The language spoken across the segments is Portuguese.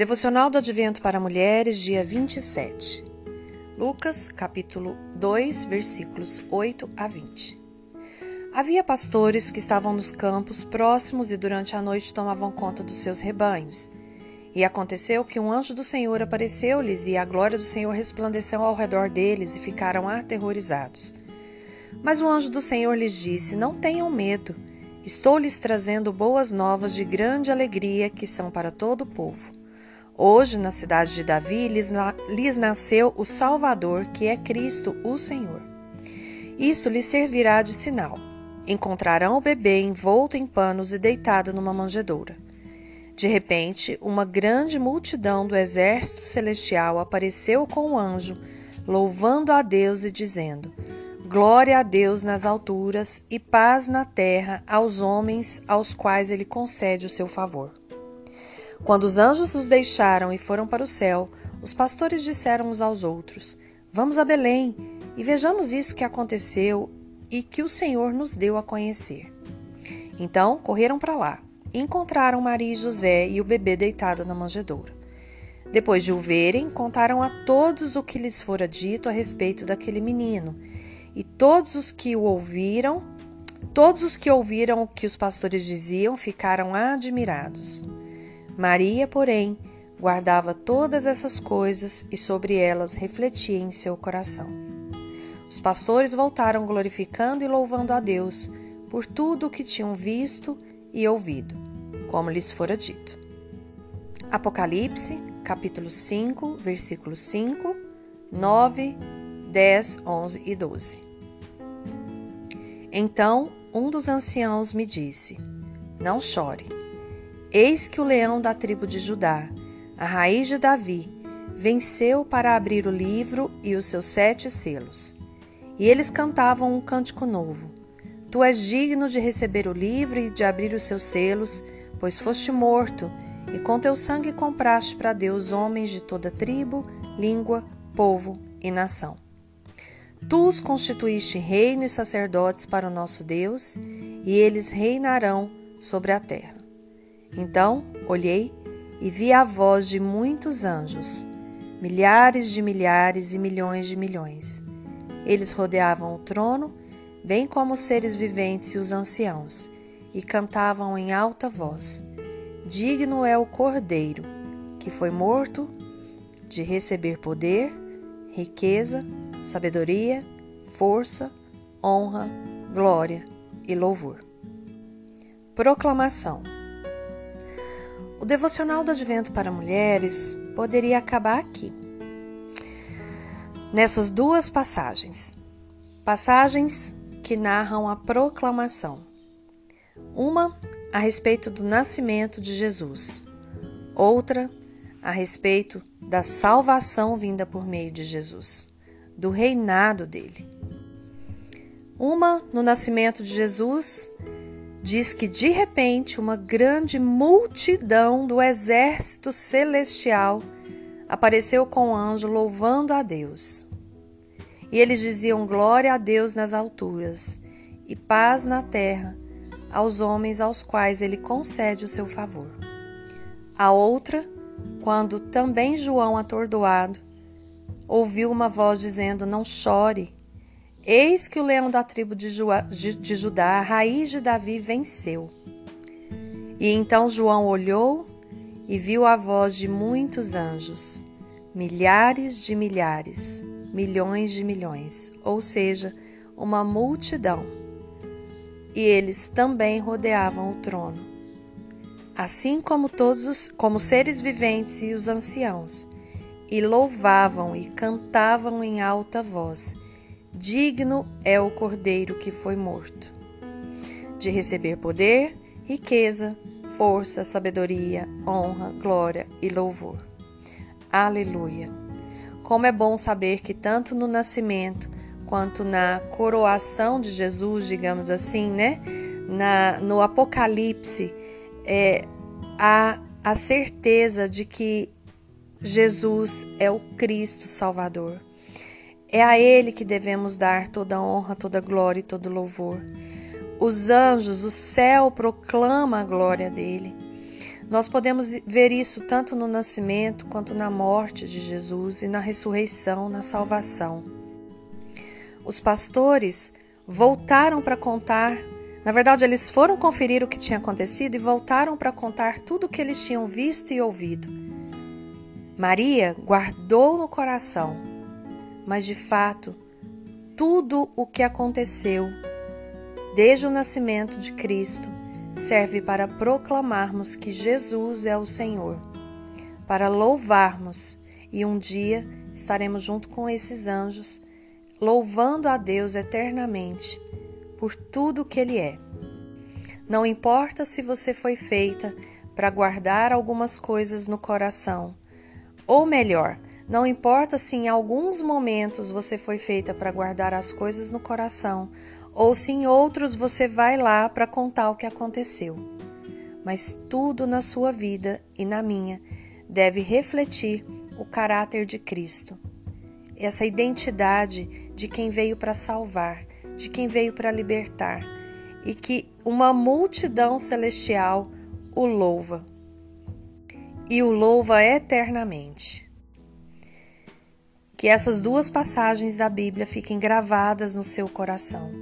Devocional do Advento para Mulheres, dia 27. Lucas, capítulo 2, versículos 8 a 20. Havia pastores que estavam nos campos próximos e durante a noite tomavam conta dos seus rebanhos. E aconteceu que um anjo do Senhor apareceu-lhes e a glória do Senhor resplandeceu ao redor deles e ficaram aterrorizados. Mas o anjo do Senhor lhes disse: Não tenham medo. Estou lhes trazendo boas novas de grande alegria que são para todo o povo. Hoje, na cidade de Davi, lhes, nasceu o Salvador, que é Cristo, o Senhor. Isto lhes servirá de sinal. Encontrarão o bebê envolto em panos e deitado numa manjedoura. De repente, uma grande multidão do exército celestial apareceu com o anjo, louvando a Deus e dizendo: Glória a Deus nas alturas e paz na terra aos homens aos quais ele concede o seu favor. Quando os anjos os deixaram e foram para o céu, os pastores disseram uns aos outros: Vamos a Belém e vejamos isso que aconteceu e que o Senhor nos deu a conhecer. Então correram para lá e encontraram Maria e José e o bebê deitado na manjedoura. Depois de o verem, contaram a todos o que lhes fora dito a respeito daquele menino. E todos os que o ouviram, todos os que ouviram o que os pastores diziam, ficaram admirados. Maria, porém, guardava todas essas coisas e sobre elas refletia em seu coração. Os pastores voltaram glorificando e louvando a Deus por tudo o que tinham visto e ouvido, como lhes fora dito. Apocalipse, capítulo 5, versículos 5, 9, 10, 11 e 12. Então um dos anciãos me disse: Não chore. Eis que o leão da tribo de Judá, a raiz de Davi, venceu para abrir o livro e os seus sete selos. E eles cantavam um cântico novo. Tu és digno de receber o livro e de abrir os seus selos, pois foste morto, e com teu sangue compraste para Deus homens de toda tribo, língua, povo e nação. Tu os constituíste reino e sacerdotes para o nosso Deus, e eles reinarão sobre a terra. Então olhei e vi a voz de muitos anjos, milhares de milhares e milhões de milhões. Eles rodeavam o trono, bem como os seres viventes e os anciãos, e cantavam em alta voz: Digno é o Cordeiro, que foi morto, de receber poder, riqueza, sabedoria, força, honra, glória e louvor. Proclamação o devocional do Advento para mulheres poderia acabar aqui. Nessas duas passagens. Passagens que narram a proclamação. Uma a respeito do nascimento de Jesus, outra a respeito da salvação vinda por meio de Jesus, do reinado dele. Uma no nascimento de Jesus diz que de repente uma grande multidão do exército celestial apareceu com o anjo louvando a Deus. E eles diziam glória a Deus nas alturas e paz na terra aos homens aos quais ele concede o seu favor. A outra, quando também João atordoado ouviu uma voz dizendo: Não chore. Eis que o leão da tribo de, de, Judá, a raiz de Davi, venceu. E então João olhou e viu a voz de muitos anjos, milhares de milhares, milhões de milhões, ou seja, uma multidão. E eles também rodeavam o trono. Assim como todos os como seres viventes e os anciãos, e louvavam e cantavam em alta voz Digno é o cordeiro que foi morto, de receber poder, riqueza, força, sabedoria, honra, glória e louvor. Aleluia! Como é bom saber que tanto no nascimento quanto na coroação de Jesus, digamos assim, né? Na, no Apocalipse, é, há a certeza de que Jesus é o Cristo Salvador. É a Ele que devemos dar toda honra, toda glória e todo louvor. Os anjos, o céu proclama a glória dele. Nós podemos ver isso tanto no nascimento quanto na morte de Jesus e na ressurreição, na salvação. Os pastores voltaram para contar, na verdade, eles foram conferir o que tinha acontecido e voltaram para contar tudo o que eles tinham visto e ouvido. Maria guardou no coração, mas de fato, tudo o que aconteceu desde o nascimento de Cristo serve para proclamarmos que Jesus é o Senhor, para louvarmos e um dia estaremos junto com esses anjos, louvando a Deus eternamente por tudo que Ele é. Não importa se você foi feita para guardar algumas coisas no coração, ou melhor, não importa se em alguns momentos você foi feita para guardar as coisas no coração, ou se em outros você vai lá para contar o que aconteceu. Mas tudo na sua vida e na minha deve refletir o caráter de Cristo, essa identidade de quem veio para salvar, de quem veio para libertar, e que uma multidão celestial o louva. E o louva eternamente. Que essas duas passagens da Bíblia fiquem gravadas no seu coração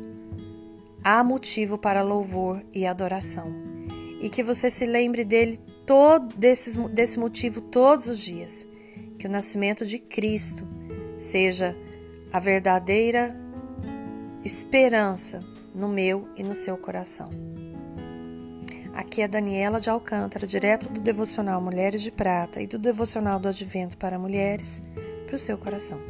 há motivo para louvor e adoração. E que você se lembre dele todo desses, desse motivo todos os dias. Que o nascimento de Cristo seja a verdadeira esperança no meu e no seu coração. Aqui é Daniela de Alcântara, direto do devocional Mulheres de Prata e do devocional do Advento para Mulheres, para o seu coração.